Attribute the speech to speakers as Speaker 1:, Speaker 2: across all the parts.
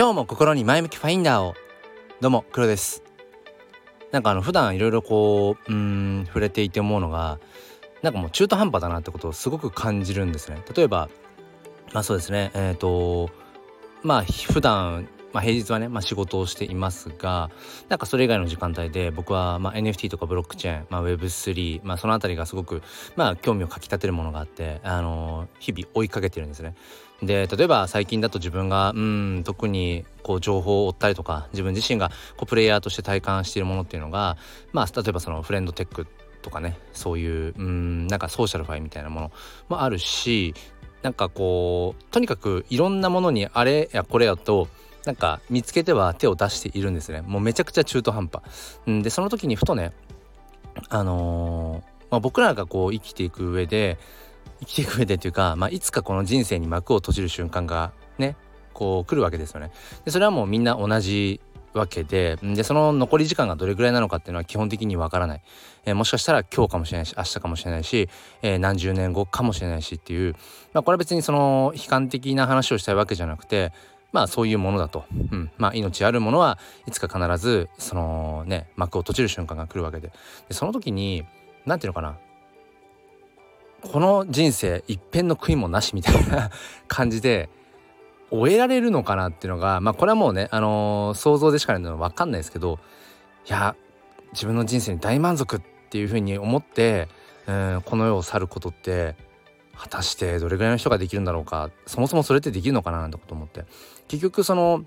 Speaker 1: 今日も心に前向きファインダーを。どうも黒です。なんかあの普段いろいろこううん触れていて思うのがなんかもう中途半端だなってことをすごく感じるんですね。例えばまあそうですね。えっ、ー、とまあ普段まあ、平日はね、まあ、仕事をしていますがなんかそれ以外の時間帯で僕はまあ NFT とかブロックチェーン、まあ、Web3、まあ、その辺りがすごくまあ興味をかきたてるものがあって、あのー、日々追いかけてるんですね。で例えば最近だと自分がうん特にこう情報を追ったりとか自分自身がこうプレイヤーとして体感しているものっていうのがまあ例えばそのフレンドテックとかねそういううんなんかソーシャルファイみたいなものもあるしなんかこうとにかくいろんなものにあれやこれやとなんか見つけては手を出しているんですねもうめちゃくちゃ中途半端。んでその時にふとねあのー、まあ、僕らがこう生きていく上で生きていく上でというか、まあ、いつかこの人生に幕を閉じる瞬間がねこう来るわけですよね。でそれはもうみんな同じわけででその残り時間がどれぐらいなのかっていうのは基本的にわからない、えー、もしかしたら今日かもしれないし明日かもしれないし、えー、何十年後かもしれないしっていう、まあ、これは別にその悲観的な話をしたいわけじゃなくてまあそういうものだと、うん、まあ命あるものはいつか必ずそのね幕を閉じる瞬間が来るわけで。でその時に何て言うのかな。この人生一片の悔いもなしみたいな 感じで終えられるのかなっていうのがまあこれはもうね、あのー、想像でしかないのは分かんないですけどいや自分の人生に大満足っていうふうに思って、うん、この世を去ることって果たしてどれぐらいの人ができるんだろうかそもそもそれってできるのかななんてこと思って。結局その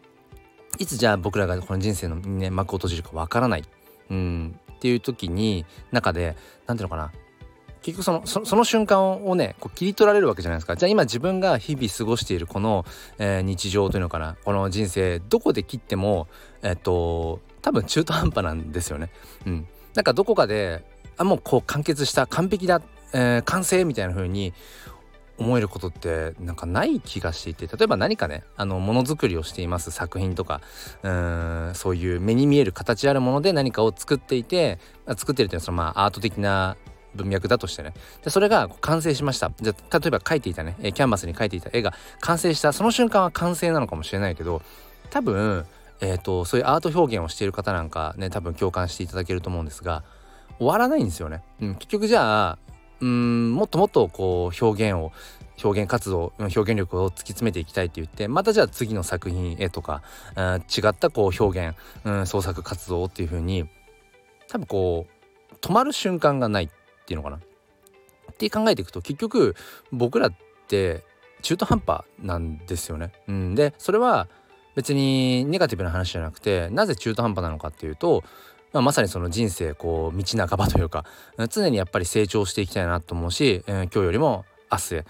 Speaker 1: いつじゃあ僕らがこの人生の、ね、幕を閉じるかわからない、うん、っていう時に中で何ていうのかな。結局そのその瞬間をねこう切り取られるわけじゃないですか。じゃあ今自分が日々過ごしているこの、えー、日常というのかな。この人生どこで切ってもえっと多分中途半端なんですよね。うん、なんかどこかであもうこう完結した完璧だ、えー、完成みたいな風に思えることってなんかない気がしていて例えば何かねあのものづくりをしています作品とかうーんそういう目に見える形あるもので何かを作っていて作ってるっていうのはそのまあアート的な文脈だとしてねでそれが完成しましたじゃ例えば描いていたねキャンバスに描いていた絵が完成したその瞬間は完成なのかもしれないけど多分えーと、そういうアート表現をしている方なんかね多分共感していただけると思うんですが終わらないんですよね。うん、結局じゃあうんもっともっとこう表現を表現活動表現力を突き詰めていきたいって言ってまたじゃあ次の作品へとか、うん、違ったこう表現、うん、創作活動っていう風に多分こう止まる瞬間がないっていうのかなって考えていくと結局僕らって中途半端なんですよね。うん、でそれは別にネガティブな話じゃなくてなぜ中途半端なのかっていうと、まあ、まさにその人生こう道半ばというか常にやっぱり成長していきたいなと思うし、えー、今日よりも明日へ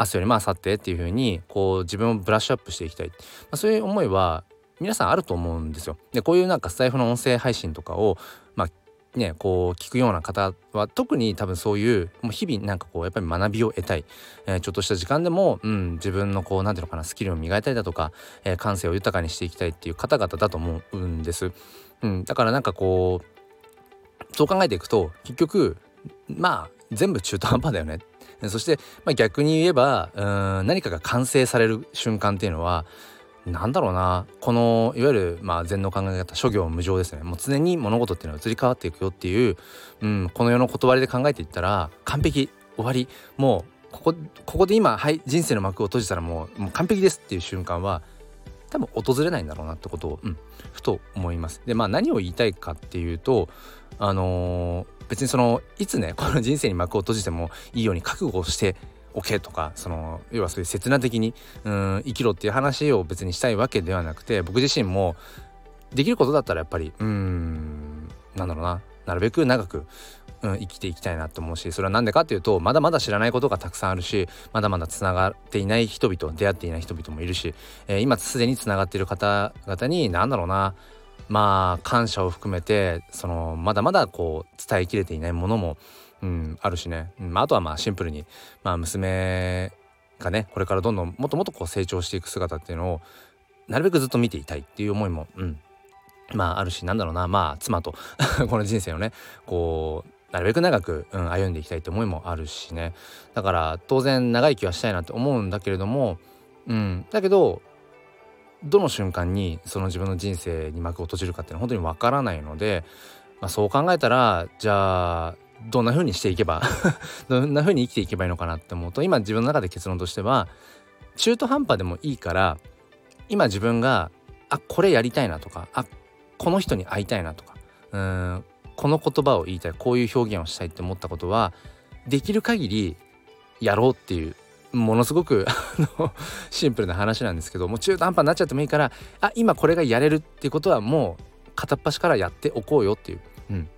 Speaker 1: 明日よりも明後日っていう風にこう自分をブラッシュアップしていきたい、まあ、そういう思いは皆さんあると思うんですよ。でこういうなんかスタイフの音声配信とかをまあねこう聞くような方は特に多分そういうもう日々なんかこうやっぱり学びを得たい、えー、ちょっとした時間でも、うん、自分のこう何ていうのかなスキルを磨いたりだとか、えー、感性を豊かにしていきたいっていう方々だと思うんです。うん、だからなんかこうそう考えていくと結局まあ全部中途半端だよねそして、まあ、逆に言えばうん何かが完成される瞬間っていうのはなんだろうな。このいわゆる、まあ、禅の考え方諸行無常ですね。もう常に物事っていうのは移り変わっていくよっていう、うん、この世の断りで考えていったら完璧終わり。もうここここで今はい人生の幕を閉じたらもうもう完璧ですっていう瞬間は多分訪れないんだろうなってことを、うん、ふと思います。でまあ何を言いたいかっていうとあのー、別にそのいつねこの人生に幕を閉じてもいいように覚悟をしておけとかその要はそういう切な的にうん生きろっていう話を別にしたいわけではなくて僕自身もできることだったらやっぱりうんなんだろうななるべく長く、うん、生きていきたいなと思うしそれは何でかっていうとまだまだ知らないことがたくさんあるしまだまだつながっていない人々出会っていない人々もいるし、えー、今すでにつながっている方々に何だろうなまあ感謝を含めてそのまだまだこう伝えきれていないものもうん、あるしね、うん、まあとはまあシンプルに、まあ、娘がねこれからどんどんもっともっとこう成長していく姿っていうのをなるべくずっと見ていたいっていう思いも、うん、まああるしなんだろうな。まあ妻と この人生をねこうなるべく長く、うん、歩んでいきたいって思いもあるしね。だから当然長生きはしたいなって思うんだけれども、うん、だけどどの瞬間にその自分の人生に幕を閉じるかっていうのは本当にわからないので、まあ、そう考えたらじゃあどんな風にしていけば どんな風に生きていけばいいのかなって思うと今自分の中で結論としては中途半端でもいいから今自分があこれやりたいなとかあこの人に会いたいなとかうんこの言葉を言いたいこういう表現をしたいって思ったことはできる限りやろうっていうものすごく シンプルな話なんですけどもう中途半端になっちゃってもいいからあ今これがやれるっていうことはもう片っ端からやっておこうよっていう、うん、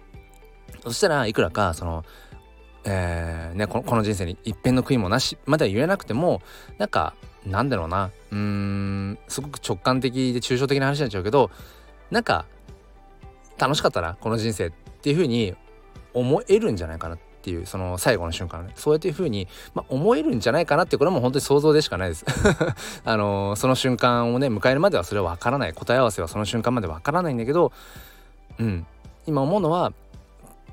Speaker 1: そしたらいくらかそのえー、ね、このこの人生に一片の悔いもなしまでは言えなくてもなんかなんだろうな。うーんすごく直感的で抽象的な話になっちゃうけどなんか楽しかったなこの人生っていうふうに思えるんじゃないかなっていうその最後の瞬間ね。そうやっていうふうに、まあ、思えるんじゃないかなってこれはもう本当に想像でしかないです。あのー、その瞬間をね迎えるまではそれは分からない。答え合わせはその瞬間まで分からないんだけどうん。今思うのは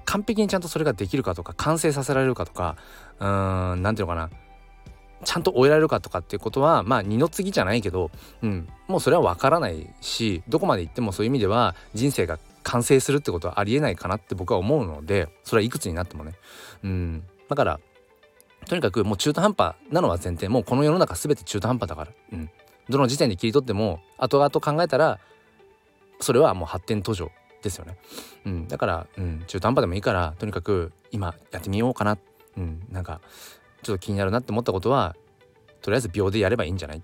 Speaker 1: 完璧にちゃんとそれができるかとか完成させられるかとかうーん何ていうのかな。ちゃんと終えられるかとかっていうことはまあ二の次じゃないけど、うん、もうそれは分からないしどこまで行ってもそういう意味では人生が完成するってことはありえないかなって僕は思うのでそれはいくつになってもね。うん、だからとにかくもう中途半端なのは前提。もうこの世の中全て中途半端だから、うん、どの時点で切り取っても後々考えたらそれはもう発展途上。ですよね。うん、だから、うん、中途半端でもいいからとにかく今やってみようかな、うん、なんかちょっと気になるなって思ったことはとりあえず秒でやればいいんじゃない？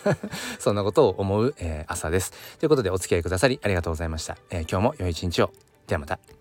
Speaker 1: そんなことを思う、えー、朝です。ということでお付き合いくださりありがとうございました。えー、今日も良い一日を。ではまた。